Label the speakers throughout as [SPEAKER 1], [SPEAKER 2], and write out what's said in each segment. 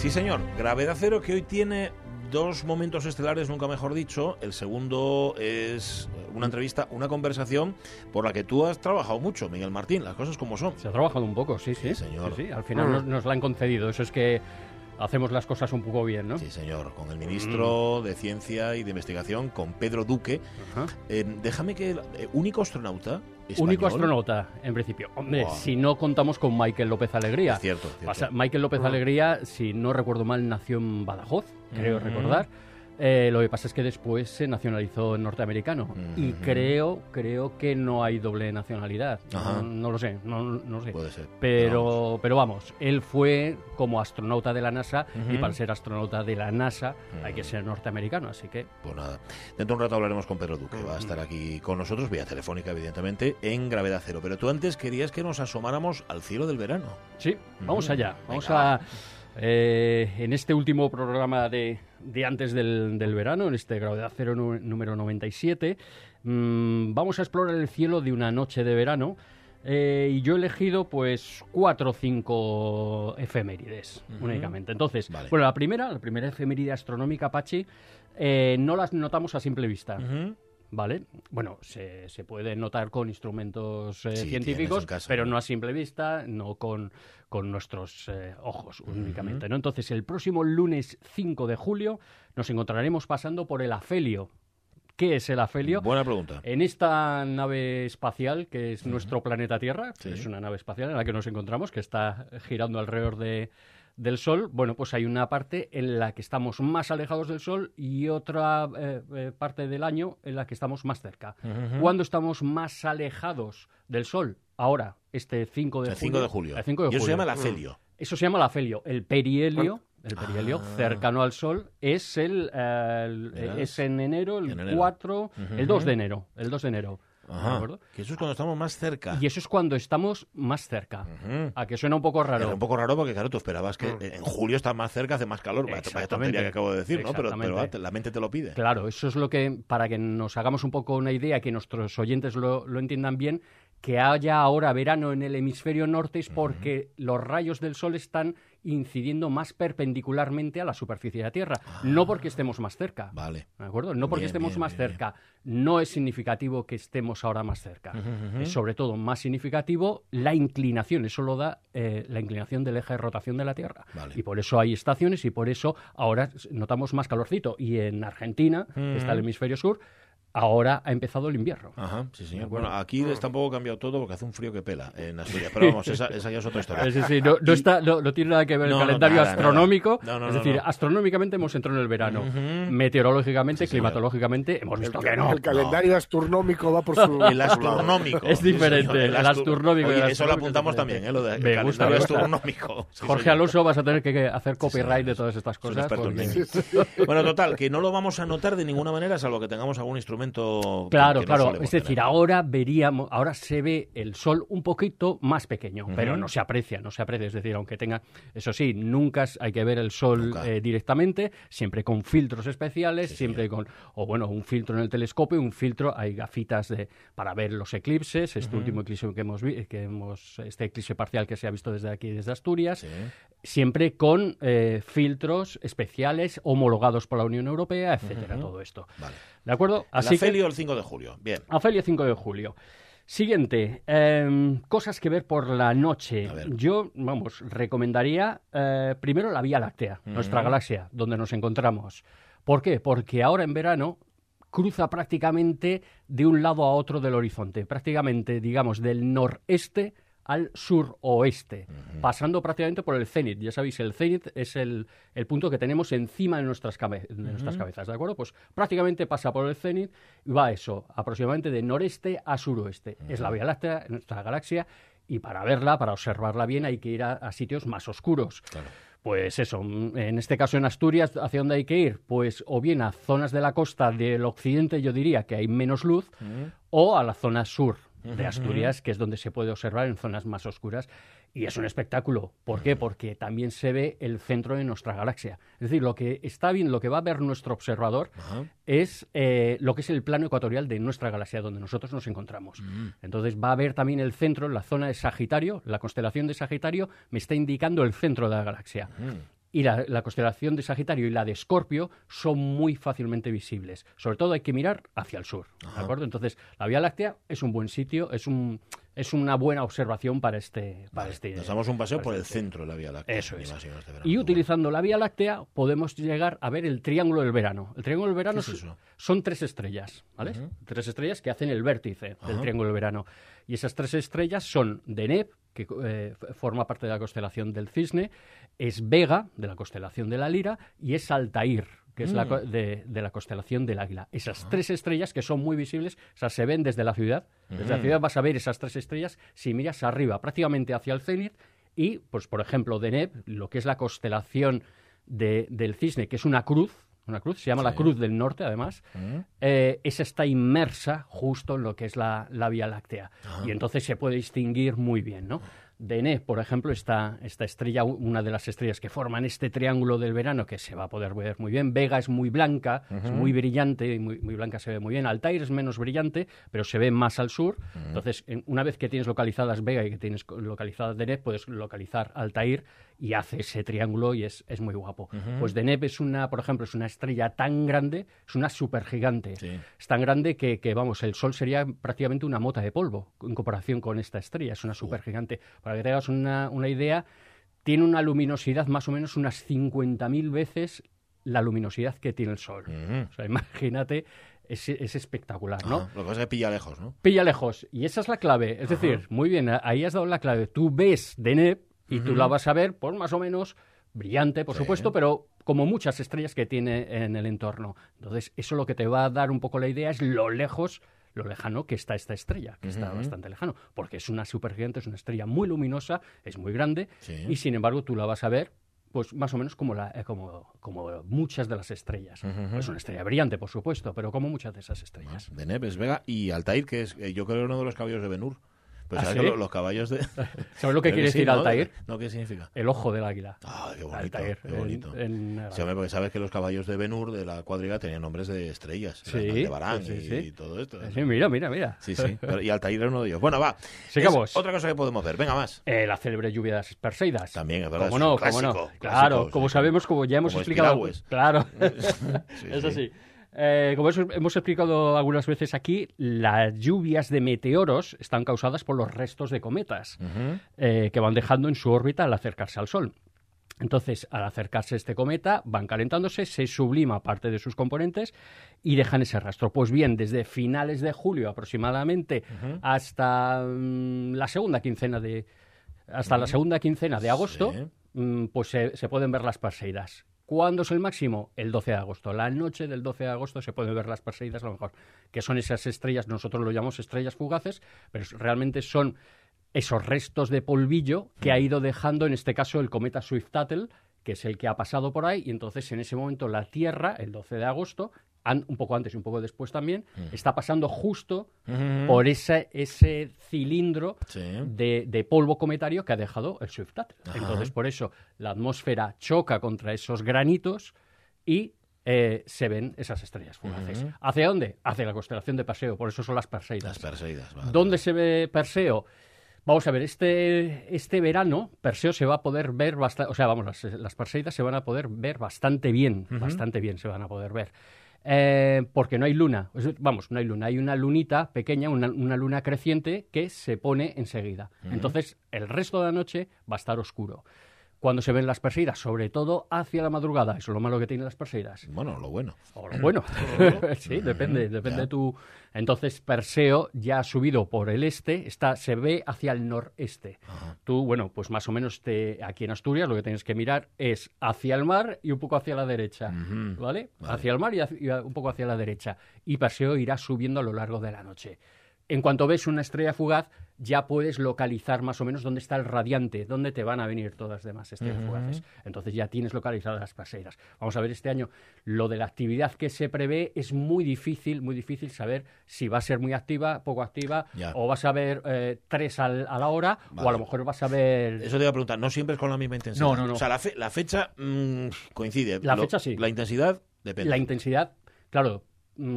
[SPEAKER 1] Sí, señor. Gravedad cero que hoy tiene dos momentos estelares, nunca mejor dicho. El segundo es una entrevista, una conversación por la que tú has trabajado mucho, Miguel Martín, las cosas como son.
[SPEAKER 2] Se ha trabajado un poco, sí, sí.
[SPEAKER 1] Sí, señor.
[SPEAKER 2] Sí, sí, Al final nos, nos la han concedido. Eso es que hacemos las cosas un poco bien, ¿no?
[SPEAKER 1] Sí, señor. Con el ministro de Ciencia y de Investigación, con Pedro Duque. Eh, déjame que... el eh, único astronauta español.
[SPEAKER 2] Único astronauta, en principio. Hombre,
[SPEAKER 1] Buah.
[SPEAKER 2] si no contamos con Michael López Alegría.
[SPEAKER 1] Es cierto, cierto.
[SPEAKER 2] Pasa- Michael López Alegría, si no recuerdo mal, nació en Badajoz, creo
[SPEAKER 1] Ujú.
[SPEAKER 2] recordar. Eh, lo que pasa es que después se nacionalizó en norteamericano. Y creo, creo que no hay doble nacionalidad. No, no lo sé, no, no lo sé.
[SPEAKER 1] Puede ser.
[SPEAKER 2] Pero, pero vamos, él fue como astronauta de la NASA y para ser astronauta de la NASA hay que ser norteamericano, así que
[SPEAKER 1] Pues nada, dentro de un rato hablaremos con Pedro Duque, va a estar aquí con nosotros, vía telefónica evidentemente, en Gravedad Cero. Pero tú antes querías que nos asomáramos al cielo del verano.
[SPEAKER 2] sí, vamos allá. Vamos
[SPEAKER 1] Venga,
[SPEAKER 2] a eh, en este último programa de, de antes del, del verano, en este Gravedad Cero número 97, mm, vamos a explorar el cielo de una noche de verano. eh, y yo he elegido pues cuatro o cinco efemérides únicamente. Entonces,
[SPEAKER 1] Vale.
[SPEAKER 2] bueno, la primera, la primera efeméride astronómica, Pachi, eh, no las notamos a simple vista. ¿Vale? Bueno, se, se puede notar con instrumentos eh,
[SPEAKER 1] Sí,
[SPEAKER 2] científicos, pero
[SPEAKER 1] ¿no?
[SPEAKER 2] no a simple vista, no con, con nuestros eh, ojos únicamente. ¿no? Entonces, el próximo lunes 5 de julio nos encontraremos pasando por el afelio. ¿Qué es el afelio?
[SPEAKER 1] Buena pregunta.
[SPEAKER 2] En esta nave espacial, que es nuestro planeta Tierra,
[SPEAKER 1] Sí.
[SPEAKER 2] es una nave espacial en la que nos encontramos, que está girando alrededor de, del Sol, bueno, pues hay una parte en la que estamos más alejados del Sol y otra eh, eh, parte del año en la que estamos más cerca. ¿Cuándo estamos más alejados del Sol? Ahora, este 5 de
[SPEAKER 1] El
[SPEAKER 2] julio.
[SPEAKER 1] 5 de julio.
[SPEAKER 2] El 5 de
[SPEAKER 1] y eso se
[SPEAKER 2] julio.
[SPEAKER 1] llama el afelio.
[SPEAKER 2] Eso se llama el afelio. El perihelio, el perihelio
[SPEAKER 1] Ah.
[SPEAKER 2] cercano al Sol, es el, eh, el- es en enero, el
[SPEAKER 1] En enero.
[SPEAKER 2] 4,
[SPEAKER 1] Ujú.
[SPEAKER 2] el 2 de enero, el 2 de enero. ¿De
[SPEAKER 1] Ajá.
[SPEAKER 2] acuerdo?
[SPEAKER 1] Que eso es cuando estamos más cerca.
[SPEAKER 2] Y eso es cuando estamos más cerca. A que suena un poco raro.
[SPEAKER 1] Era un poco raro porque, claro, tú esperabas que en julio está más cerca, hace más calor. Vaya- tontería que acabo de decir, ¿no? Pero, la mente te lo pide.
[SPEAKER 2] Claro, eso es lo que, para que nos hagamos un poco una idea, que nuestros oyentes lo, lo entiendan bien, que haya ahora verano en el hemisferio norte es porque los rayos del sol están incidiendo más perpendicularmente a la superficie de la Tierra, no porque estemos más cerca.
[SPEAKER 1] Vale.
[SPEAKER 2] ¿De acuerdo? No porque
[SPEAKER 1] Bien,
[SPEAKER 2] estemos
[SPEAKER 1] bien,
[SPEAKER 2] más
[SPEAKER 1] bien,
[SPEAKER 2] cerca. No es significativo que estemos ahora más cerca. Es sobre todo más significativo la inclinación. Eso lo da eh, la inclinación del eje de rotación de la Tierra.
[SPEAKER 1] Vale.
[SPEAKER 2] Y por eso hay estaciones y por eso ahora notamos más calorcito. Y en Argentina, que está el hemisferio sur, ahora ha empezado el invierno.
[SPEAKER 1] Ajá, sí, señor. Bueno, aquí está un poco cambiado todo porque hace un frío que pela en Asturias. Pero vamos, esa, esa ya es otra historia.
[SPEAKER 2] Es decir, no, no está, no, no tiene nada que ver
[SPEAKER 1] No,
[SPEAKER 2] el
[SPEAKER 1] no,
[SPEAKER 2] calendario
[SPEAKER 1] nada,
[SPEAKER 2] astronómico.
[SPEAKER 1] nada. No, no,
[SPEAKER 2] es
[SPEAKER 1] no,
[SPEAKER 2] decir,
[SPEAKER 1] no.
[SPEAKER 2] astronómicamente hemos entrado en el verano. Meteorológicamente,
[SPEAKER 1] Sí, señor.
[SPEAKER 2] climatológicamente, hemos visto que no.
[SPEAKER 3] El calendario astronómico va por su.
[SPEAKER 1] El astronómico.
[SPEAKER 2] Es diferente,
[SPEAKER 1] Sí, señor,
[SPEAKER 2] el astronómico y
[SPEAKER 1] Oye,
[SPEAKER 2] el
[SPEAKER 1] eso lo apuntamos también, ¿eh? Lo
[SPEAKER 2] Me gusta,
[SPEAKER 1] calendario astronómico. Sí,
[SPEAKER 2] Jorge
[SPEAKER 1] señor.
[SPEAKER 2] Alonso vas a tener que hacer copyright de todas estas cosas.
[SPEAKER 1] Bueno, total, que no lo vamos a notar de ninguna manera, salvo que tengamos algún instrumento.
[SPEAKER 2] Claro,
[SPEAKER 1] que
[SPEAKER 2] claro. Es decir,
[SPEAKER 1] tener.
[SPEAKER 2] ahora veríamos, ahora se ve el sol un poquito más pequeño, pero no se aprecia, no se aprecia. Es decir, aunque tenga, eso sí, nunca hay que ver el sol eh, directamente, siempre con filtros especiales, siempre con, o bueno, un filtro en el telescopio, un filtro, hay gafitas de, para ver los eclipses, este último eclipse que hemos, que hemos, este eclipse parcial que se ha visto desde aquí, desde Asturias,
[SPEAKER 1] Sí.
[SPEAKER 2] siempre con eh, filtros especiales homologados por la Unión Europea, etcétera, todo esto.
[SPEAKER 1] Vale.
[SPEAKER 2] ¿De acuerdo?
[SPEAKER 1] Así
[SPEAKER 2] que-
[SPEAKER 1] Afelio el 5 de julio. Bien.
[SPEAKER 2] Afelio 5 de julio. Siguiente, em, cosas que ver por la noche. Yo, vamos, recomendaría eh, primero la Vía Láctea, nuestra galaxia, donde nos encontramos. ¿Por qué? Porque ahora en verano cruza prácticamente de un lado a otro del horizonte, prácticamente, digamos, del noreste al suroeste, pasando prácticamente por el cenit. Ya sabéis, el cenit es el, el punto que tenemos encima de nuestras, cabe- de nuestras cabezas, ¿de acuerdo? Pues prácticamente pasa por el cenit y va eso, aproximadamente de noreste a suroeste. Es la Vía Láctea, nuestra galaxia, y para verla, para observarla bien, hay que ir a, a sitios más oscuros.
[SPEAKER 1] Claro.
[SPEAKER 2] Pues eso, mm, en este caso en Asturias, ¿hacia dónde hay que ir? Pues o bien a zonas de la costa del occidente, yo diría que hay menos luz, o a la zona sur de Asturias, que es donde se puede observar en zonas más oscuras. Y es un espectáculo. ¿Por qué? Porque también se ve el centro de nuestra galaxia. Es decir, lo que está bien, lo que va a ver nuestro observador
[SPEAKER 1] Ajá.
[SPEAKER 2] es eh, lo que es el plano ecuatorial de nuestra galaxia, donde nosotros nos encontramos. Entonces va a ver también el centro, la zona de Sagitario, la constelación de Sagitario me está indicando el centro de la galaxia. Y la, la constelación de Sagitario y la de Escorpio son muy fácilmente visibles. Sobre todo hay que mirar hacia el sur, ¿de acuerdo? Entonces, la Vía Láctea es un buen sitio, es un es una buena observación para este para
[SPEAKER 1] Vale,
[SPEAKER 2] este
[SPEAKER 1] Nos damos un paseo por el
[SPEAKER 2] este-
[SPEAKER 1] centro de la Vía Láctea.
[SPEAKER 2] Eso es. Y utilizando la Vía Láctea podemos llegar a ver el Triángulo del Verano. El Triángulo del Verano son tres estrellas, ¿vale? Tres estrellas que hacen el vértice del. Triángulo del Verano. Y esas tres estrellas son Deneb, que eh, forma parte de la constelación del Cisne, es Vega, de la constelación de la Lira, y es Altair, que es la
[SPEAKER 1] Mm.
[SPEAKER 2] de, de la constelación del Águila. Esas tres estrellas que son muy visibles, o sea, se ven desde la ciudad. Desde la
[SPEAKER 1] Mm.
[SPEAKER 2] ciudad vas a ver esas tres estrellas si miras arriba, prácticamente hacia el cenit, y, pues, por ejemplo, Deneb, lo que es la constelación de- del cisne, que es una cruz, una cruz, se llama la. Cruz del Norte, además,
[SPEAKER 1] ¿Mm?
[SPEAKER 2] eh, esa está inmersa justo en lo que es la, la Vía Láctea.
[SPEAKER 1] Ah.
[SPEAKER 2] Y entonces se puede distinguir muy bien, ¿no? Deneb, por ejemplo, esta, esta estrella, una de las estrellas que forman este triángulo del verano, que se va a poder ver muy bien. Vega es muy blanca, es muy brillante, y muy, muy blanca se ve muy bien. Altair es menos brillante, pero se ve más al sur. Entonces, en- una vez que tienes localizadas Vega y que tienes localizadas Deneb, puedes localizar Altair y hace ese triángulo y es, es muy guapo. Pues Deneb es una, por ejemplo, es una estrella tan grande, es una supergigante.
[SPEAKER 1] Sí.
[SPEAKER 2] Es tan grande que, que, vamos, el Sol sería prácticamente una mota de polvo en comparación con esta estrella. Es una supergigante. Para que te hagas una, una idea, tiene una luminosidad más o menos unas 50.000 veces la luminosidad que tiene el Sol. O sea, imagínate, es, es espectacular, ¿no?
[SPEAKER 1] Lo que pasa es que pilla lejos, ¿no?
[SPEAKER 2] Pilla lejos. Y esa es la clave. Es decir, muy bien, ahí has dado la clave. Tú ves Deneb y tú la vas a ver, pues más o menos brillante, por
[SPEAKER 1] Sí.
[SPEAKER 2] supuesto, pero como muchas estrellas que tiene en el entorno. Entonces, eso lo que te va a dar un poco la idea es lo lejos, lo lejano que está esta estrella, que está bastante lejano, porque es una supergigante, es una estrella muy luminosa, es muy grande,
[SPEAKER 1] Sí.
[SPEAKER 2] y sin embargo tú la vas a ver pues más o menos como, la, eh, como, como muchas de las estrellas. Es una estrella brillante, por supuesto, pero como muchas de esas estrellas.
[SPEAKER 1] De Neves, Vega y Altair, que es, eh, yo creo, uno de los caballos de Benur. Pues
[SPEAKER 2] ¿Ah,
[SPEAKER 1] sabes
[SPEAKER 2] sí?
[SPEAKER 1] que lo- los caballos de.
[SPEAKER 2] ¿Sabes lo que quiere
[SPEAKER 1] sí,
[SPEAKER 2] decir
[SPEAKER 1] ¿no?
[SPEAKER 2] Altair?
[SPEAKER 1] No, ¿qué significa?
[SPEAKER 2] El ojo del águila.
[SPEAKER 1] Ah, qué bonito.
[SPEAKER 2] Altair,
[SPEAKER 1] qué
[SPEAKER 2] en-
[SPEAKER 1] bonito.
[SPEAKER 2] en-
[SPEAKER 1] Sí, hombre, porque sabes que los caballos de Benur, de la cuadriga, tenían nombres de estrellas.
[SPEAKER 2] Sí,
[SPEAKER 1] de Barán
[SPEAKER 2] sí,
[SPEAKER 1] y,
[SPEAKER 2] sí.
[SPEAKER 1] y todo esto.
[SPEAKER 2] Sí, mira, mira, mira.
[SPEAKER 1] Sí, sí. Pero- y Altair era uno de ellos. Bueno, va.
[SPEAKER 2] Sigamos.
[SPEAKER 1] Es otra cosa que podemos ver. Venga, más.
[SPEAKER 2] Eh, la célebre lluvia de las Perseidas.
[SPEAKER 1] También, es verdad,
[SPEAKER 2] ¿Cómo no?
[SPEAKER 1] un
[SPEAKER 2] ¿Cómo no?
[SPEAKER 1] clásico,
[SPEAKER 2] Claro,
[SPEAKER 1] clásico,
[SPEAKER 2] como
[SPEAKER 1] sí.
[SPEAKER 2] sabemos, como ya hemos
[SPEAKER 1] Como
[SPEAKER 2] explicado. Claro,
[SPEAKER 1] Sí,
[SPEAKER 2] es
[SPEAKER 1] sí.
[SPEAKER 2] así. Eh, como hemos explicado algunas veces aquí, las lluvias de meteoros están causadas por los restos de cometas eh, que van dejando en su órbita al acercarse al Sol. Entonces, al acercarse este cometa, van calentándose, se sublima parte de sus componentes y dejan ese rastro. Pues bien, desde finales de julio aproximadamente hasta mm, la segunda quincena de hasta la segunda quincena de agosto,
[SPEAKER 1] Sí.
[SPEAKER 2] mm, pues se, se pueden ver las Perseidas. ¿Cuándo es el máximo? El 12 de agosto. La noche del 12 de agosto se pueden ver las Perseidas, a lo mejor, que son esas estrellas, nosotros lo llamamos estrellas fugaces, pero realmente son esos restos de polvillo que ha ido dejando, en este caso, el cometa Swift-Tuttle, que es el que ha pasado por ahí, y entonces en ese momento la Tierra, el 12 de agosto, an- un poco antes y un poco después también, está pasando justo por ese, ese cilindro
[SPEAKER 1] Sí.
[SPEAKER 2] de, de polvo cometario que ha dejado el Swift-Tuttle.
[SPEAKER 1] Ajá.
[SPEAKER 2] Entonces, por eso, la atmósfera choca contra esos granitos y eh, se ven esas estrellas fugaces. ¿Hacia dónde? Hacia la constelación de Perseo, por eso son las Perseidas.
[SPEAKER 1] Las Perseidas. vale.
[SPEAKER 2] ¿Dónde se ve Perseo? Vamos a ver, este, este verano Perseo se va a poder ver bastante, o sea, vamos, las, las Perseidas se van a poder ver bastante bien, bastante bien se van a poder ver. Eh, porque no hay luna, vamos, no hay luna, hay una lunita pequeña, una, una luna creciente que se pone enseguida. Entonces, el resto de la noche va a estar oscuro. Cuando se ven las Perseidas, sobre todo hacia la madrugada, eso es lo malo que tienen las Perseidas.
[SPEAKER 1] Bueno, lo bueno.
[SPEAKER 2] O lo bueno, sí, depende, depende
[SPEAKER 1] Ya.
[SPEAKER 2] de tu. Entonces, Perseo ya ha subido por el este, está, se ve hacia el noreste.
[SPEAKER 1] Ajá.
[SPEAKER 2] Tú, bueno, pues más o menos te, aquí en Asturias lo que tienes que mirar es hacia el mar y un poco hacia la derecha. ¿vale?
[SPEAKER 1] Vale.
[SPEAKER 2] Hacia el mar y, hacia- y un poco hacia la derecha. Y Perseo irá subiendo a lo largo de la noche. En cuanto ves una estrella fugaz, ya puedes localizar más o menos dónde está el radiante, dónde te van a venir todas las demás estrellas fugaces. Entonces ya tienes localizadas las Perseidas. Vamos a ver este año. Lo de la actividad que se prevé es muy difícil, muy difícil saber si va a ser muy activa, poco activa,
[SPEAKER 1] Ya.
[SPEAKER 2] o vas a ver eh, tres al- a la hora, o a lo mejor vas a ver...
[SPEAKER 1] Eso te iba a preguntar, no siempre es con la misma intensidad.
[SPEAKER 2] No, no, no.
[SPEAKER 1] O sea, la, fe- la fecha mm, coincide.
[SPEAKER 2] La
[SPEAKER 1] Lo-
[SPEAKER 2] fecha sí.
[SPEAKER 1] La intensidad depende.
[SPEAKER 2] La intensidad, claro,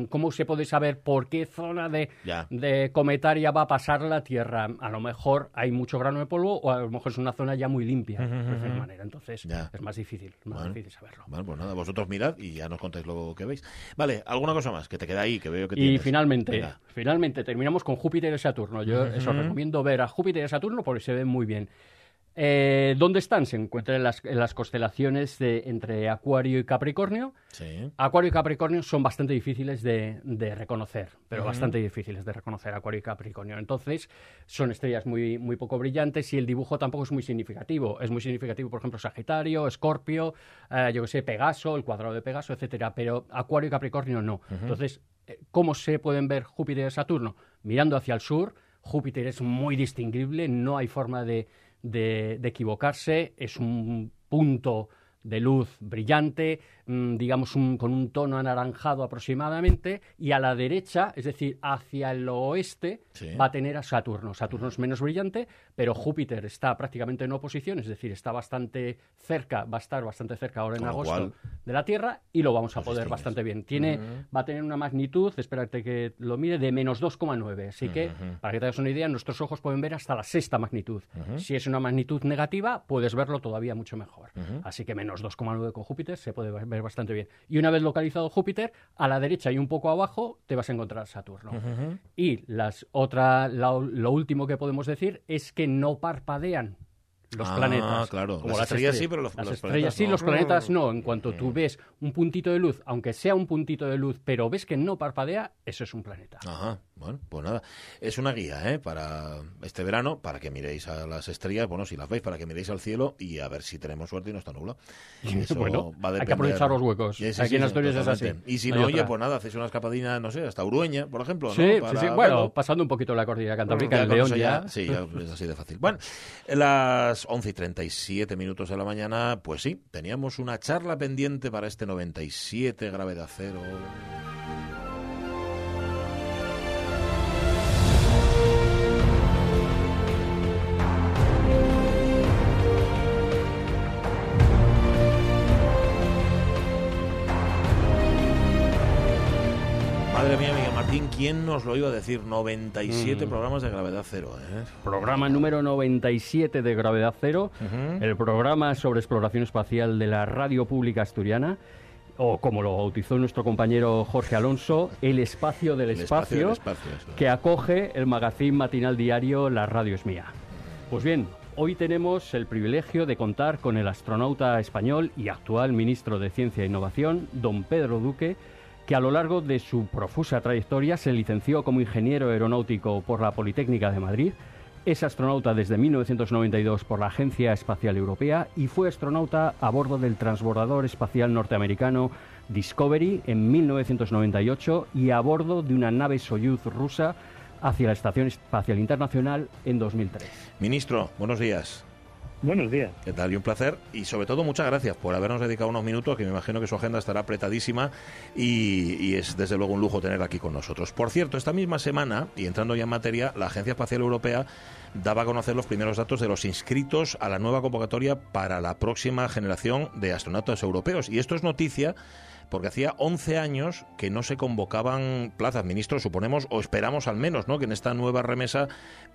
[SPEAKER 2] ¿cómo se puede saber por qué zona de, de, cometaria va a pasar la Tierra? A lo mejor hay mucho grano de polvo o a lo mejor es una zona ya muy limpia, de manera. Entonces es más difícil, más difícil saberlo.
[SPEAKER 1] Bueno, pues nada, vosotros mirad y ya nos contáis lo que veis. Vale, ¿alguna cosa más que te queda ahí, que veo que
[SPEAKER 2] Y finalmente, finalmente terminamos con Júpiter y Saturno. Yo os recomiendo ver a Júpiter y Saturno porque se ven muy bien. Eh, ¿Dónde están? Se encuentran en las, constelaciones de, entre Acuario y Capricornio. Acuario y Capricornio son bastante difíciles de, reconocer, pero bastante difíciles de reconocer Acuario y Capricornio. Entonces, son estrellas muy, muy poco brillantes y el dibujo tampoco es muy significativo. Es muy significativo, por ejemplo, Sagitario, Escorpio, eh, yo que sé, Pegaso, el cuadrado de Pegaso, etcétera, pero Acuario y Capricornio no. Entonces, eh, ¿cómo se pueden ver Júpiter y Saturno? Mirando hacia el sur, Júpiter es muy distinguible, no hay forma de de, de equivocarse, es un punto de luz brillante, mm, digamos con un tono anaranjado aproximadamente, y a la derecha, es decir, hacia el oeste, va a tener a Saturno. Saturno es menos brillante, pero Júpiter está prácticamente en oposición, es decir, está bastante cerca, va a estar bastante cerca ahora en agosto de la Tierra y lo vamos a poder bastante bien. Tiene, Va a tener una magnitud, espérate que lo mire, de menos 2,9. Así que, para que te hagas una idea, nuestros ojos pueden ver hasta la sexta magnitud. Si es una magnitud negativa, puedes verlo todavía mucho mejor. Así que menos 2,9 con Júpiter se puede ver bastante bien. Y una vez localizado Júpiter, a la derecha y un poco abajo te vas a encontrar Saturno. Y las otra, lo último que podemos decir es que no parpadean los
[SPEAKER 1] ah,
[SPEAKER 2] planetas.
[SPEAKER 1] claro. Como las, estrellas, sí, pero los,
[SPEAKER 2] las estrellas sí, los planetas no. En cuanto tú ves un puntito de luz, aunque sea un puntito de luz, pero ves que no parpadea, eso es un planeta.
[SPEAKER 1] Ajá. Bueno, pues nada. Es una guía, ¿eh? Para este verano, para que miréis a las estrellas, bueno, si las veis, para que miréis al cielo y a ver si tenemos suerte y no está nublado.
[SPEAKER 2] bueno, hay que aprovechar los huecos. Aquí en Asturias es así.
[SPEAKER 1] Y si no, oye, pues nada, hacéis una escapadina, no sé, hasta Urueña, por ejemplo.
[SPEAKER 2] Sí, sí, sí. Bueno, pasando un poquito la cordillera cantábrica, el León ya.
[SPEAKER 1] Sí, ya es así de fácil. Bueno, las 11 y 37 minutos de la mañana, pues sí, teníamos una charla pendiente para este 97 gravedad cero. Madre mía, Miguel Martín, ¿quién nos lo iba a decir? 97 mm. programas de gravedad cero. ¿eh?
[SPEAKER 2] Programa número 97 de gravedad cero, el programa sobre exploración espacial de la radio pública asturiana o como lo bautizó nuestro compañero Jorge Alonso, el espacio del espacio, que acoge el magazín matinal diario La Radio es mía. Pues bien, hoy tenemos el privilegio de contar con el astronauta español y actual ministro de Ciencia e Innovación, don Pedro Duque, que a lo largo de su profusa trayectoria se licenció como ingeniero aeronáutico por la Politécnica de Madrid, es astronauta desde 1992 por la Agencia Espacial Europea y fue astronauta a bordo del transbordador espacial norteamericano Discovery en 1998 y a bordo de una nave Soyuz rusa hacia la Estación Espacial Internacional en 2003.
[SPEAKER 1] Ministro, buenos días.
[SPEAKER 4] Buenos días.
[SPEAKER 1] ¿Qué tal? Y un placer. Y sobre todo, muchas gracias por habernos dedicado unos minutos, que me imagino que su agenda estará apretadísima y, es desde luego un lujo tenerla aquí con nosotros. Por cierto, esta misma semana, y entrando ya en materia, la Agencia Espacial Europea daba a conocer los primeros datos de los inscritos a la nueva convocatoria para la próxima generación de astronautas europeos. Y esto es noticia porque hacía 11 años que no se convocaban plazas. Ministros, suponemos, o esperamos al menos, ¿no? que en esta nueva remesa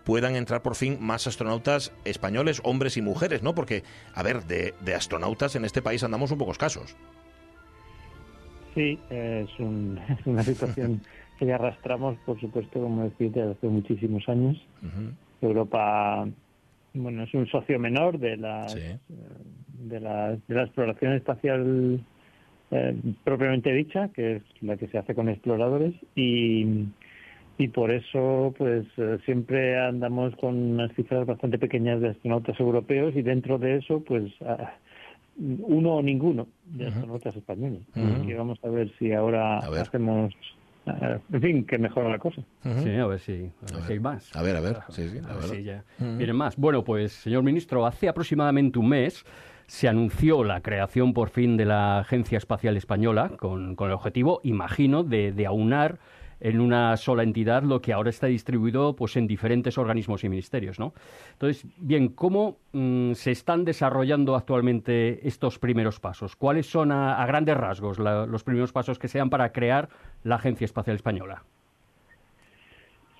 [SPEAKER 1] puedan entrar por fin más astronautas españoles, hombres y mujeres, ¿no? Porque, a ver, de, astronautas en este país andamos un poco escasos.
[SPEAKER 4] Sí, es, una situación que ya arrastramos, por supuesto, como decís, desde hace muchísimos años. Europa, bueno, es un socio menor de la, de la, de la exploración espacial eh, propiamente dicha, que es la que se hace con exploradores, y, y por eso pues eh, siempre andamos con unas cifras bastante pequeñas de astronautas europeos y dentro de eso pues uno o ninguno de astronautas españoles. y vamos a ver si ahora hacemos eh, en fin, que mejora la cosa.
[SPEAKER 2] Sí, a ver si, hay más.
[SPEAKER 1] A ver, a ver. Sí, sí,
[SPEAKER 2] a ver si ya vienen más. Bueno, pues, señor ministro, hace aproximadamente un mes se anunció la creación por fin de la Agencia Espacial Española con, el objetivo, imagino, de, aunar en una sola entidad lo que ahora está distribuido pues en diferentes organismos y ministerios, ¿no? Entonces, bien, ¿cómo mm, se están desarrollando actualmente estos primeros pasos? ¿Cuáles son a, grandes rasgos los primeros pasos que sean para crear la Agencia Espacial Española?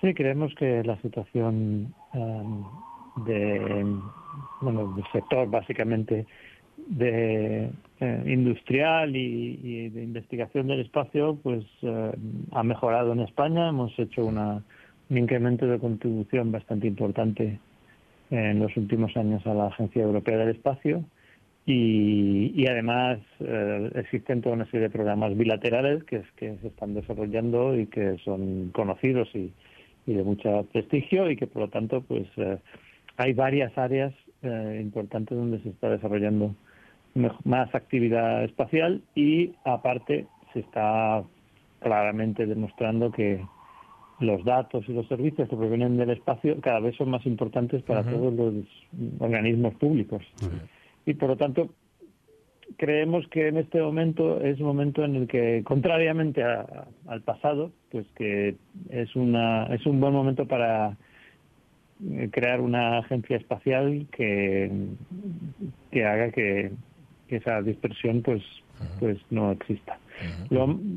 [SPEAKER 4] Sí, creemos que la situación em, de, bueno, del sector básicamente de eh, industrial y, de investigación del espacio pues eh, ha mejorado en España. Hemos hecho una, un incremento de contribución bastante importante en los últimos años a la Agencia Europea del Espacio y, además eh, existen toda una serie de programas bilaterales que, que se están desarrollando y que son conocidos y, y de mucho prestigio y que por lo tanto pues hay varias áreas importantes donde se está desarrollando más actividad espacial y aparte se está claramente demostrando que los datos y los servicios que provienen del espacio cada vez son más importantes para todos los organismos públicos. Y por lo tanto, creemos que en este momento es un momento en el que, contrariamente al pasado, pues que es, una, es un buen momento para eh, crear una agencia espacial que, que haga que que esa dispersión pues pues no exista.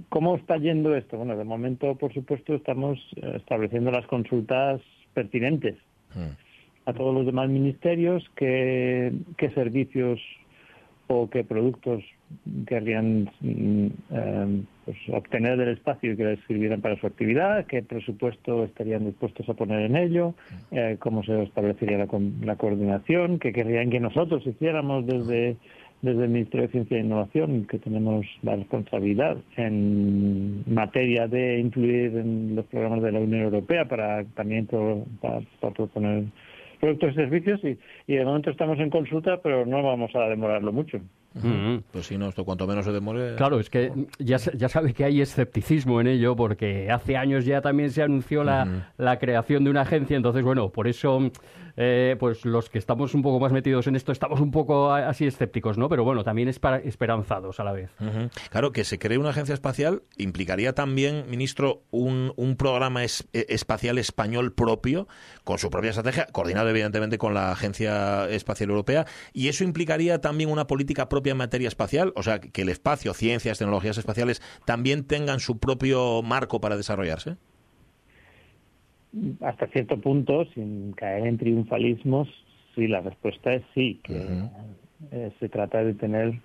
[SPEAKER 4] ¿Cómo está yendo esto? Bueno, de momento, por supuesto, estamos eh, estableciendo las consultas pertinentes a todos los demás ministerios, qué, qué servicios o qué productos querrían mm, eh, pues, obtener del espacio y que les sirvieran para su actividad, qué presupuesto estarían dispuestos a poner en ello, eh, cómo se establecería la, la coordinación, qué querrían que nosotros hiciéramos desde desde el Ministerio de Ciencia e Innovación, que tenemos la responsabilidad en materia de influir en los programas de la Unión Europea para también para, proponer productos y servicios y, y de momento estamos en consulta, pero no vamos a demorarlo mucho.
[SPEAKER 1] Pues si no, esto cuanto menos se demore.
[SPEAKER 2] Claro, es que ya, ya sabe que hay escepticismo en ello, porque hace años ya también se anunció la, la creación de una agencia, entonces, bueno, por eso eh, pues los que estamos un poco más metidos en esto estamos un poco así escépticos, ¿no? Pero bueno, también esperanzados a la vez.
[SPEAKER 1] Claro, que se cree una agencia espacial implicaría también, ministro, un, un programa e, espacial español propio, con su propia estrategia, coordinado evidentemente con la Agencia Espacial Europea, y eso implicaría también una política propia en materia espacial, o sea, que el espacio, ciencias, tecnologías espaciales también tengan su propio marco para desarrollarse
[SPEAKER 4] hasta cierto punto, sin caer en triunfalismos, sí, la respuesta es sí, que eh, se trata de tener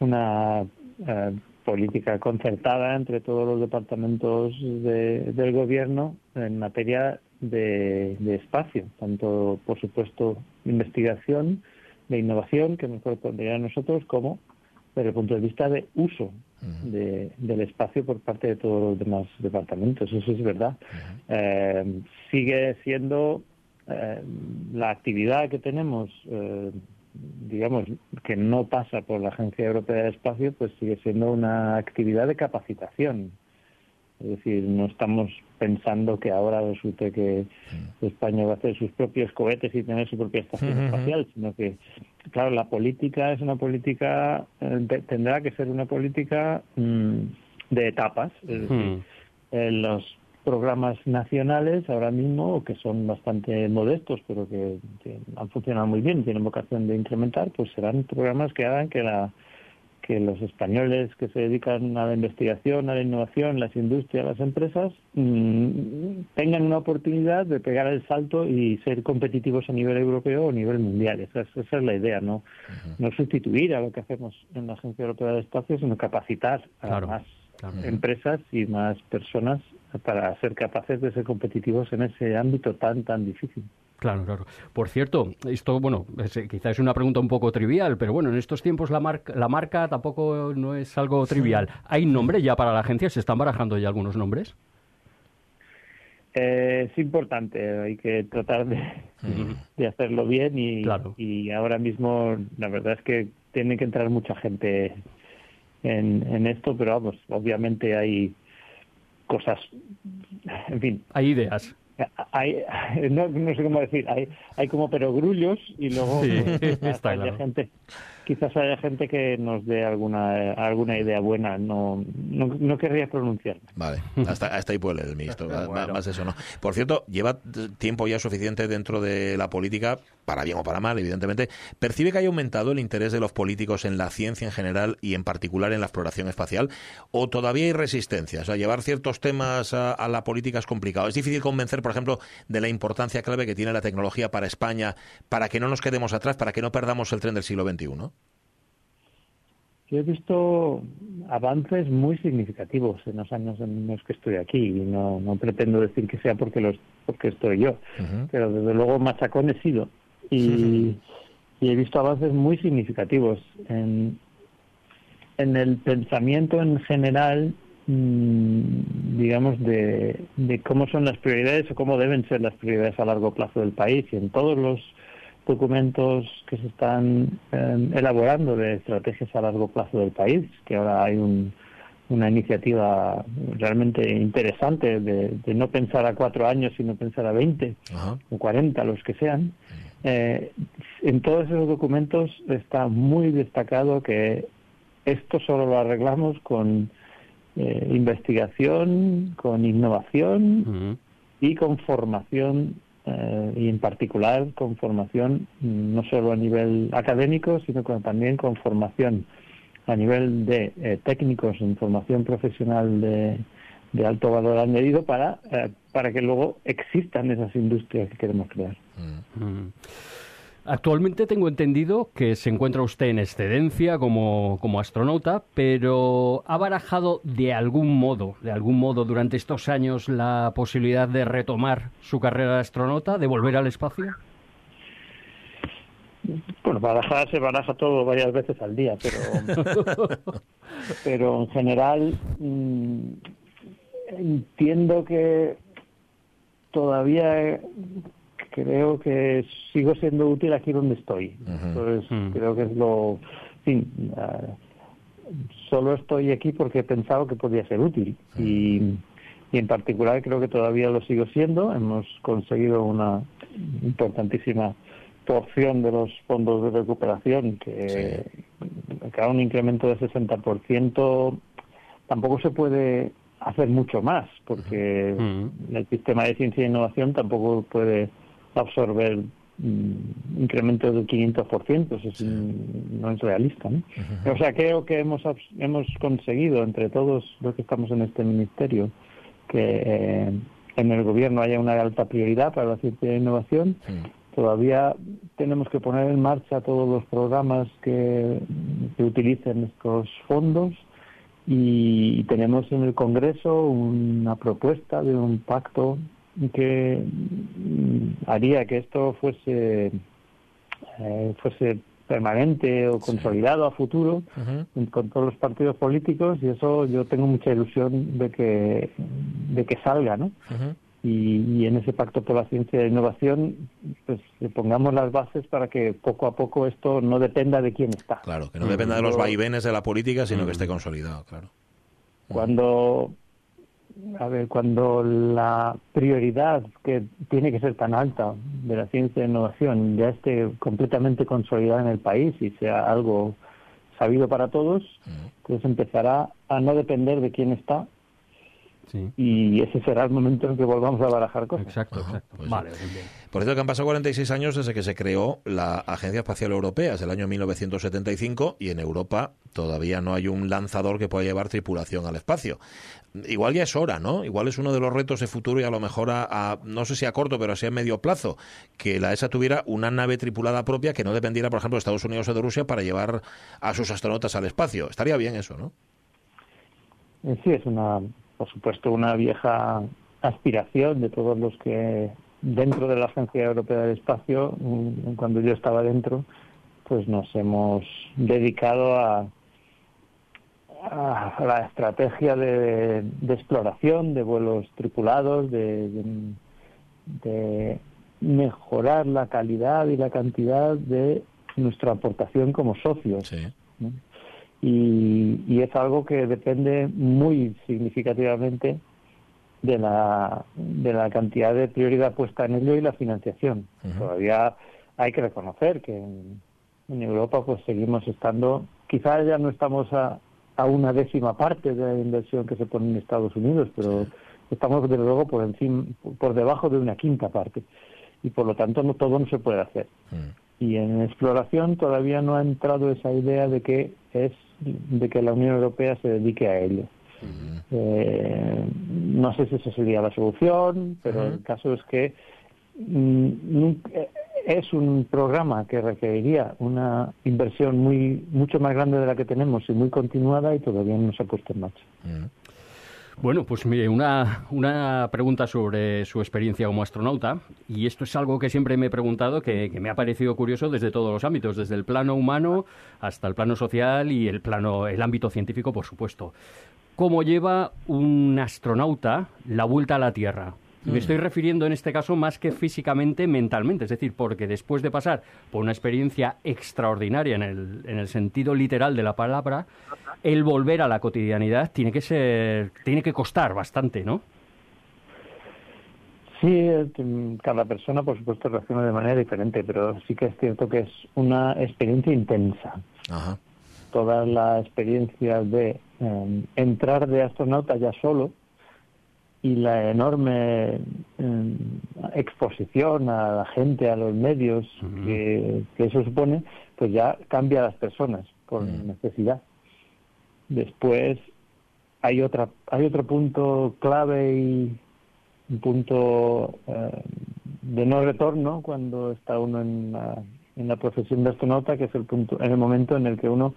[SPEAKER 4] una eh, política concertada entre todos los departamentos del gobierno en materia de, espacio, tanto, por supuesto, investigación, de innovación, que nos correspondería a nosotros, como desde el punto de vista de uso del espacio por parte de todos los demás departamentos. Eso es verdad. Eh, sigue siendo eh, la actividad que tenemos, eh, digamos, que no pasa por la Agencia Europea de Espacio, pues sigue siendo una actividad de capacitación. Es decir, no estamos pensando que ahora resulte que España va a hacer sus propios cohetes y tener su propia estación espacial, sino que, claro, la política es una política, eh, tendrá que ser una política mm, de etapas. Es decir, los programas nacionales ahora mismo, que son bastante modestos, pero que han funcionado muy bien, tienen vocación de incrementar, pues serán programas que hagan que la que los españoles que se dedican a la investigación, a la innovación, las industrias, las empresas, mm, tengan una oportunidad de pegar el salto y ser competitivos a nivel europeo o a nivel mundial. Esa es, la idea, ¿no? no sustituir a lo que hacemos en la Agencia Europea del Espacio, sino capacitar a más empresas y más personas para ser capaces de ser competitivos en ese ámbito tan, tan difícil.
[SPEAKER 2] Claro, claro. Por cierto, esto, bueno, es, quizás es una pregunta un poco trivial, pero bueno, en estos tiempos la, marca, la marca tampoco no es algo trivial. ¿Hay nombre ya para la agencia? ¿Se están barajando ya algunos nombres?
[SPEAKER 4] Eh, es importante, hay que tratar de, de hacerlo bien y, y ahora mismo la verdad es que tiene que entrar mucha gente en, en esto, pero vamos, obviamente hay cosas, en fin.
[SPEAKER 2] Hay ideas
[SPEAKER 4] hay, no, sé cómo decir, hay, hay como perogrullos y luego pues, hay gente quizás haya gente que nos dé alguna alguna idea buena. No, no, querría pronunciarme.
[SPEAKER 1] Vale, hasta, hasta ahí puede el ministro. Más eso no. Por cierto, lleva tiempo ya suficiente dentro de la política, para bien o para mal, evidentemente. ¿Percibe que haya aumentado el interés de los políticos en la ciencia en general y en particular en la exploración espacial? ¿O todavía hay resistencia? O sea, llevar ciertos temas a, a la política es complicado. Es difícil convencer, por ejemplo, de la importancia clave que tiene la tecnología para España, para que no nos quedemos atrás, para que no perdamos el tren del siglo XXI.
[SPEAKER 4] Yo he visto avances muy significativos en los años en los que estoy aquí y no, no pretendo decir que sea porque los porque estoy yo, pero desde luego machacón he sido. Y, he visto avances muy significativos en, en el pensamiento en general, mm, digamos, de, de cómo son las prioridades o cómo deben ser las prioridades a largo plazo del país y en todos los documentos que se están em, elaborando de estrategias a largo plazo del país, que ahora hay una iniciativa realmente interesante de, no pensar a cuatro años, sino pensar a veinte o cuarenta, los que sean. Eh, en todos esos documentos está muy destacado que esto solo lo arreglamos con eh, investigación, con innovación y con formación eh, y en particular con formación no solo a nivel académico, sino también con formación a nivel de eh, técnicos en formación profesional de, alto valor añadido para, eh, para que luego existan esas industrias que queremos crear. Mm.
[SPEAKER 2] Mm. Actualmente tengo entendido que se encuentra usted en excedencia como, como, astronauta, pero ¿ha barajado de algún modo, de algún modo durante estos años la posibilidad de retomar su carrera de astronauta, de volver al espacio?
[SPEAKER 4] Bueno, barajar se baraja todo varias veces al día, pero, pero en general mm, entiendo que todavía creo que sigo siendo útil aquí donde estoy. Entonces, mm. creo que es lo... solo estoy aquí porque he pensado que podía ser útil. Y, y en particular creo que todavía lo sigo siendo. Hemos conseguido una importantísima porción de los fondos de recuperación, que cada un incremento de 60%, tampoco se puede hacer mucho más, porque el sistema de ciencia e innovación tampoco puede absorber mm, incrementos del 500%, eso no es realista. ¿no? O sea, creo que hemos, hemos conseguido entre todos los que estamos en este ministerio que eh, en el gobierno haya una alta prioridad para la ciencia e innovación. Todavía tenemos que poner en marcha todos los programas que, que utilicen estos fondos y tenemos en el Congreso una propuesta de un pacto que mm, haría que esto fuese eh, fuese permanente o consolidado a futuro con todos los partidos políticos y eso yo tengo mucha ilusión de que de que salga no y, en ese pacto por la ciencia e innovación pues le pongamos las bases para que poco a poco esto no dependa de quién está.
[SPEAKER 1] Claro que no dependa de los vaivenes de la política sino que esté consolidado claro.
[SPEAKER 4] Cuando a ver, cuando la prioridad que tiene que ser tan alta de la ciencia e innovación ya esté completamente consolidada en el país y sea algo sabido para todos, pues empezará a no depender de quién está, y ese será el momento en que volvamos a barajar cosas.
[SPEAKER 2] Exacto, exacto.
[SPEAKER 1] Pues vale, Por cierto, que han pasado 46 años desde que se creó la Agencia Espacial Europea, es el año 1975, y en Europa todavía no hay un lanzador que pueda llevar tripulación al espacio. Igual ya es hora, ¿no? Igual es uno de los retos de futuro y a lo mejor a, no sé si a corto, pero así a medio plazo, que la ESA tuviera una nave tripulada propia que no dependiera, por ejemplo, de Estados Unidos o de Rusia para llevar a sus astronautas al espacio. Estaría bien eso, ¿no?
[SPEAKER 4] Eh, sí, es una por supuesto, una vieja aspiración de todos los que dentro de la Agencia Europea del Espacio, mm, cuando yo estaba dentro, pues nos hemos dedicado a, a la estrategia de, exploración, de vuelos tripulados, de, de, mejorar la calidad y la cantidad de nuestra aportación como socios y, es algo que depende muy significativamente de la, de la cantidad de prioridad puesta en ello y la financiación. Todavía hay que reconocer que en Europa pues seguimos estando, quizás ya no estamos a, a una décima parte de la inversión que se pone en Estados Unidos, pero estamos desde luego por encima, por debajo de una quinta parte y por lo tanto no todo no se puede hacer. Mm. Y en exploración todavía no ha entrado esa idea de que es de que la Unión Europea se dedique a ello. Eh, no sé si esa sería la solución, pero el caso es que mm, es un programa que requeriría una inversión muy mucho más grande de la que tenemos y muy continuada y todavía no se ha puesto en marcha.
[SPEAKER 2] Bueno, pues mire, una, una pregunta sobre su experiencia como astronauta, y esto es algo que siempre me he preguntado, que, me ha parecido curioso desde todos los ámbitos, desde el plano humano hasta el plano social y el plano, el ámbito científico, por supuesto. ¿Cómo lleva un astronauta la vuelta a la Tierra? Me mm. estoy refiriendo en este caso más que físicamente, mentalmente, es decir, porque después de pasar por una experiencia extraordinaria en el, en el sentido literal de la palabra, el volver a la cotidianidad tiene que ser, tiene que costar bastante, ¿no?
[SPEAKER 4] Sí, cada persona por supuesto reacciona de manera diferente, pero sí que es cierto que es una experiencia intensa. Toda la experiencia de em, entrar de astronauta ya solo, y la enorme em, exposición a la gente, a los medios que, eso supone, pues ya cambia a las personas por necesidad. Después hay otra hay otro punto clave y un punto eh, de no retorno cuando está uno en la, en la profesión de astronauta, que es el punto en el momento en el que uno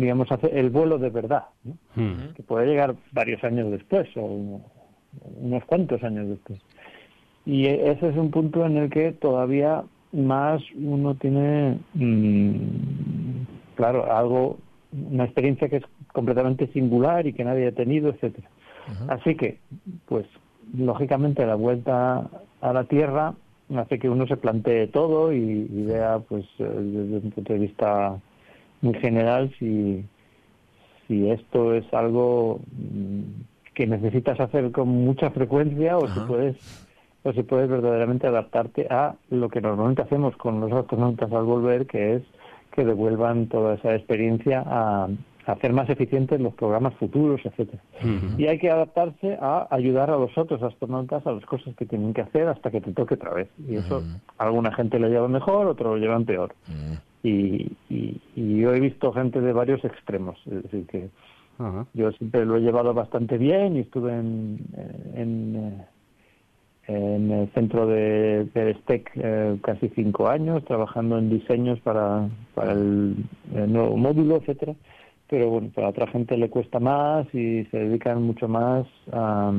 [SPEAKER 4] digamos hace el vuelo de verdad, que puede llegar varios años después o unos cuantos años después. Y ese es un punto en el que todavía más uno tiene, mm, claro, algo, una experiencia que es completamente singular y que nadie ha tenido, etcétera. Así que, pues, lógicamente la vuelta a la Tierra hace que uno se plantee todo y, vea, pues, eh, desde un punto de vista muy general si, si esto es algo mm, que necesitas hacer con mucha frecuencia o si puedes o si puedes verdaderamente adaptarte a lo que normalmente hacemos con los astronautas al volver, que es que devuelvan toda esa experiencia a, hacer más eficientes los programas futuros, etcétera. Y hay que adaptarse a ayudar a los otros astronautas a las cosas que tienen que hacer hasta que te toque otra vez. Y eso alguna gente lo lleva mejor, otro lo llevan peor. Y, y, y, yo he visto gente de varios extremos, es decir que yo siempre lo he llevado bastante bien y estuve en, en, en el centro de, de STEC eh, casi cinco años trabajando en diseños para, para el, nuevo módulo, etcétera. Pero bueno, para otra gente le cuesta más y se dedican mucho más a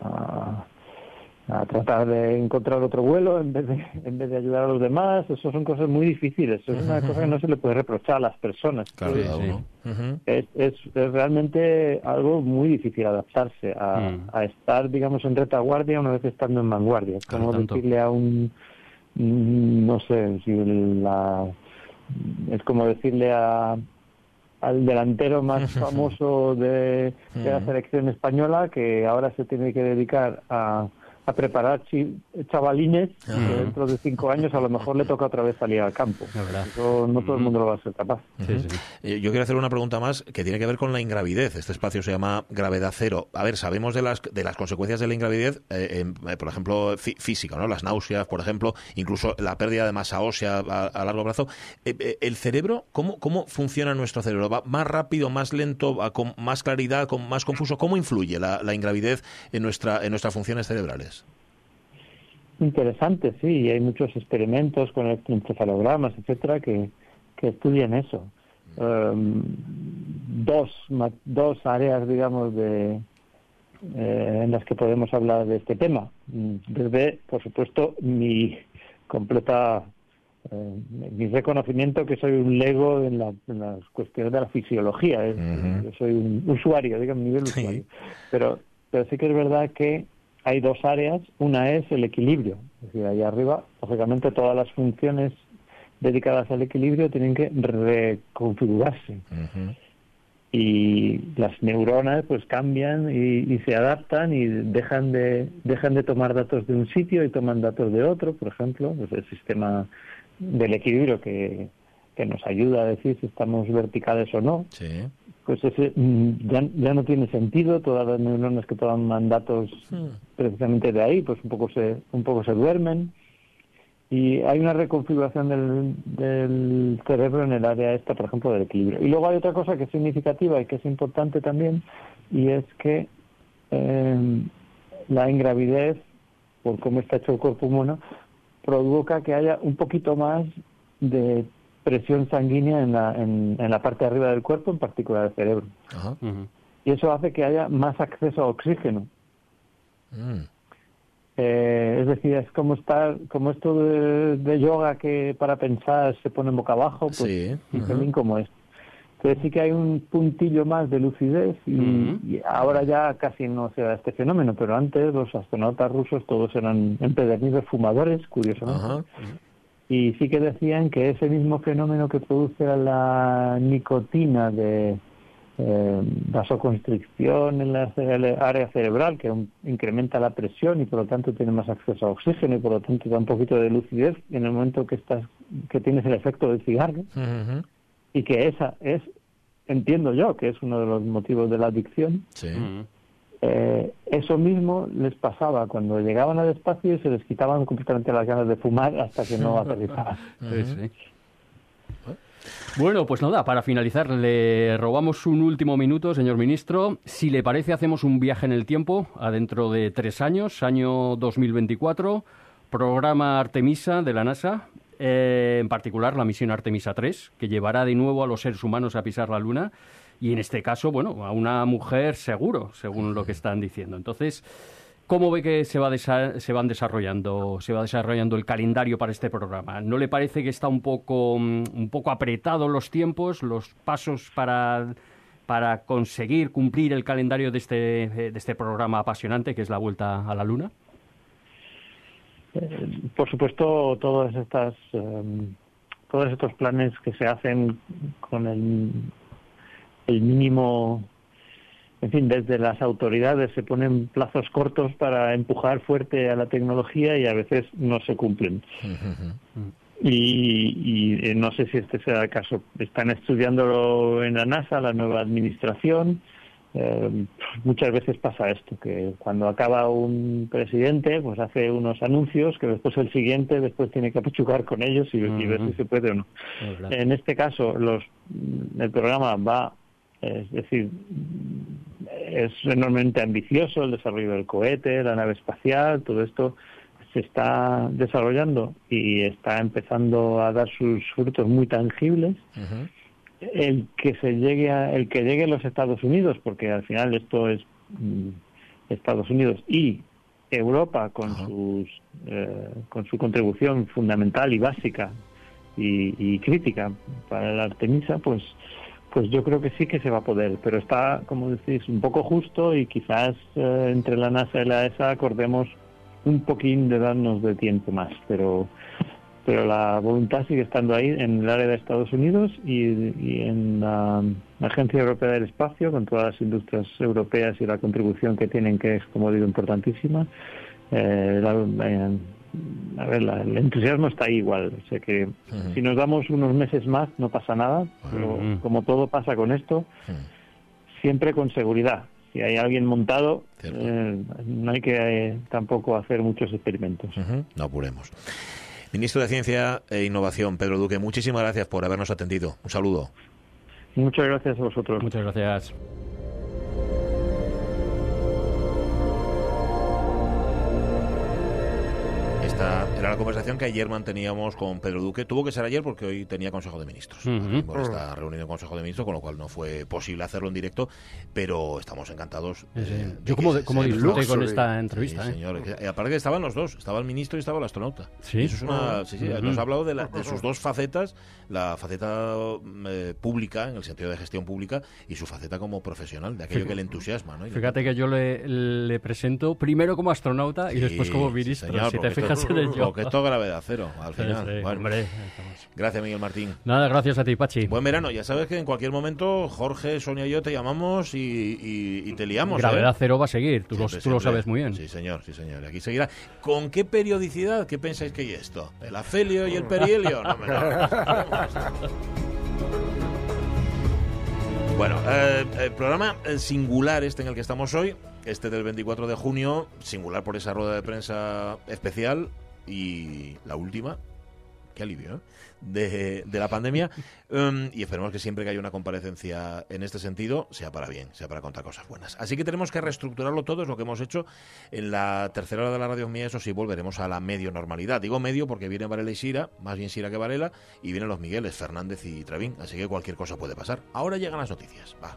[SPEAKER 4] a tratar de encontrar otro vuelo en vez de en vez de ayudar a los demás. Eso son cosas muy difíciles. Eso es una cosa que no se le puede reprochar a las personas.
[SPEAKER 1] Claro,
[SPEAKER 4] es, es, es, realmente algo muy difícil adaptarse a, mm. a, estar digamos en retaguardia una vez estando en vanguardia. Es como decirle a un mm, no sé si la es como decirle a al delantero más famoso de, de la selección española que ahora se tiene que dedicar a a preparar chavalines que dentro de cinco años a lo mejor le toca otra vez salir al campo. Eso no todo el mundo lo va a ser capaz.
[SPEAKER 1] Eh, yo quiero hacer una pregunta más que tiene que ver con la ingravidez. Este espacio se llama gravedad cero. A ver, sabemos de las, de las consecuencias de la ingravidez, eh, eh, por ejemplo, física, ¿no? Las náuseas, por ejemplo, incluso la pérdida de masa ósea a, largo plazo. ¿El cerebro, cómo, cómo funciona nuestro cerebro? ¿Va más rápido, más lento, con más claridad, con más confuso? ¿Cómo influye la, la ingravidez en, nuestra, en nuestras funciones cerebrales?
[SPEAKER 4] Interesante, sí, hay muchos experimentos con encefalogramas, etcétera, que, que estudian eso. Um, dos, dos áreas, digamos, de, eh, en las que podemos hablar de este tema. Desde, por supuesto, mi completa eh, mi reconocimiento que soy un lego en, las cuestiones de la fisiología. Yo soy un usuario, digamos, nivel usuario. Pero, pero sí que es verdad que hay dos áreas. Una es el equilibrio. Es decir, ahí arriba, lógicamente, todas las funciones dedicadas al equilibrio tienen que reconfigurarse. Y las neuronas pues cambian y, se adaptan y dejan de, dejan de tomar datos de un sitio y toman datos de otro, por ejemplo, pues el sistema del equilibrio que, que nos ayuda a decir si estamos verticales o no,
[SPEAKER 1] Sí.
[SPEAKER 4] Pues ese mm, ya, ya no tiene sentido. Todas las neuronas que toman datos precisamente de ahí, pues un poco se, un poco se duermen. Y hay una reconfiguración del, del cerebro en el área esta, por ejemplo, del equilibrio. Y luego hay otra cosa que es significativa y que es importante también, y es que eh, la ingravidez, por cómo está hecho el cuerpo humano, provoca que haya un poquito más de presión sanguínea en la, en, en la parte de arriba del cuerpo, en particular el cerebro.
[SPEAKER 1] Ajá.
[SPEAKER 4] Y eso hace que haya más acceso a oxígeno.
[SPEAKER 1] Mm.
[SPEAKER 4] Eh, es decir, es como estar, como esto de, de yoga que para pensar se pone boca abajo, pues
[SPEAKER 1] Sí,
[SPEAKER 4] pelín como es. Entonces sí que hay un puntillo más de lucidez y ahora ya casi no se da este fenómeno, pero antes los astronautas rusos todos eran empedernidos fumadores, curiosamente. Y sí que decían que ese mismo fenómeno que produce la nicotina de eh, vasoconstricción en la área cerebral, que un- incrementa la presión y por lo tanto tiene más acceso a oxígeno y por lo tanto da un poquito de lucidez en el momento que estás que tienes el efecto del cigarro. Y que esa es entiendo yo que es uno de los motivos de la adicción.
[SPEAKER 1] Sí.
[SPEAKER 4] Eh, eso mismo les pasaba cuando llegaban al espacio y se les quitaban completamente las ganas de fumar hasta que no aterrizaban.
[SPEAKER 2] Sí, sí. Bueno, pues nada, para finalizar, le robamos un último minuto, señor ministro. Si le parece, hacemos un viaje en el tiempo a dentro de tres años, año 2024, programa Artemisa de la NASA, eh, en particular la misión Artemisa 3, que llevará de nuevo a los seres humanos a pisar la Luna y en este caso, bueno, a una mujer seguro, según lo que están diciendo. Entonces, ¿Cómo ve que se, va se van desarrollando se va desarrollando el calendario para este programa? ¿No le parece que está un poco mm, un poco apretado los tiempos, los pasos para para conseguir cumplir el calendario de este eh, de este programa apasionante que es la vuelta a la luna?
[SPEAKER 4] Eh, por supuesto, todas estas, eh, todos estos planes que se hacen con el, el mínimo, en fin, desde las autoridades se ponen plazos cortos para empujar fuerte a la tecnología y a veces no se cumplen. Y, y, eh, no sé si este será el caso. Están estudiándolo en la NASA, la nueva administración. Eh, muchas veces pasa esto, que cuando acaba un presidente, pues hace unos anuncios que después el siguiente después tiene que apechugar con ellos y, y ver si se puede o no. En este caso, los, el programa va, es decir, es enormemente ambicioso el desarrollo del cohete, la nave espacial, todo esto se está desarrollando y está empezando a dar sus frutos muy tangibles. El que se llegue a, el que llegue a los Estados Unidos, porque al final esto es mm, Estados Unidos y Europa con sus eh, con su contribución fundamental y básica y, y crítica para la Artemisa, pues pues yo creo que sí que se va a poder, pero está, como decís, un poco justo y quizás eh, entre la NASA y la ESA acordemos un poquín de darnos de tiempo más, pero pero la voluntad sigue estando ahí en el área de Estados Unidos y, en la Agencia Europea del Espacio, con todas las industrias europeas y la contribución que tienen, que es, como digo, importantísima. Eh, la- eh, a ver, la- el entusiasmo está ahí igual. O sea que
[SPEAKER 1] Ujú.
[SPEAKER 4] si nos damos unos meses más, no pasa nada. pero
[SPEAKER 2] Ujú.
[SPEAKER 4] como todo pasa con esto,
[SPEAKER 1] Ujú.
[SPEAKER 4] siempre con seguridad. Si hay alguien montado, eh, no hay que eh, tampoco hacer muchos experimentos.
[SPEAKER 1] No apuremos. Ministro de Ciencia e Innovación, Pedro Duque, muchísimas gracias por habernos atendido. Un saludo.
[SPEAKER 4] Muchas gracias a vosotros.
[SPEAKER 2] Muchas gracias.
[SPEAKER 1] Era la conversación que ayer manteníamos con Pedro Duque. Tuvo que ser ayer porque hoy tenía Consejo de Ministros.
[SPEAKER 2] Ujú.
[SPEAKER 1] Por esta reunión de Consejo de Ministros, con lo cual no fue posible hacerlo en directo, pero estamos encantados.
[SPEAKER 2] Sí, sí.
[SPEAKER 1] eh, de
[SPEAKER 2] Yo como, disfruté con esta
[SPEAKER 1] Sí,
[SPEAKER 2] entrevista. ¿eh?
[SPEAKER 1] señor. Y aparte que estaban los dos, estaba el ministro y estaba el astronauta.
[SPEAKER 2] Sí.
[SPEAKER 1] Eso es una, sí, sí,
[SPEAKER 2] Ujú.
[SPEAKER 1] Nos ha hablado de, la- de sus dos facetas, la faceta eh, pública, en el sentido de gestión pública, y su faceta como profesional, de aquello
[SPEAKER 2] Fíjate-
[SPEAKER 1] que le entusiasma. ¿no?
[SPEAKER 2] Fíjate que yo le, le presento primero como astronauta y
[SPEAKER 1] Sí,
[SPEAKER 2] después como
[SPEAKER 1] sí,
[SPEAKER 2] ministro.
[SPEAKER 1] señor,
[SPEAKER 2] si te fijas en el
[SPEAKER 1] Como cero, que esto es gravedad cero, al final. gracias, Miguel Martín.
[SPEAKER 2] Nada, gracias a ti, Pachi.
[SPEAKER 1] Buen verano. Ya sabes que en cualquier momento Jorge, Sonia y yo te llamamos y, te liamos.
[SPEAKER 2] ¿eh? Gravedad cero va a seguir, tú, lo, sabes muy bien.
[SPEAKER 1] Sí, señor, sí, señor. Aquí seguirá. ¿Con qué periodicidad? ¿Qué pensáis que hay esto? ¿El afelio y el perihelio? No, me Bueno, eh, el programa singular este en el que estamos hoy, este del 24 de junio, singular por esa rueda de prensa especial y la última, qué alivio, ¿eh? de, la pandemia. Um, y esperemos que siempre que haya una comparecencia en este sentido, sea para bien, sea para contar cosas buenas. Así que tenemos que reestructurarlo todo, es lo que hemos hecho en la tercera hora de la radio mía. Eso sí, volveremos a la medio normalidad. Digo medio porque viene Varela y Sira, más bien Sira que Varela, y vienen los Migueles, Fernández y Travín. Así que cualquier cosa puede pasar. Ahora llegan las noticias. Va.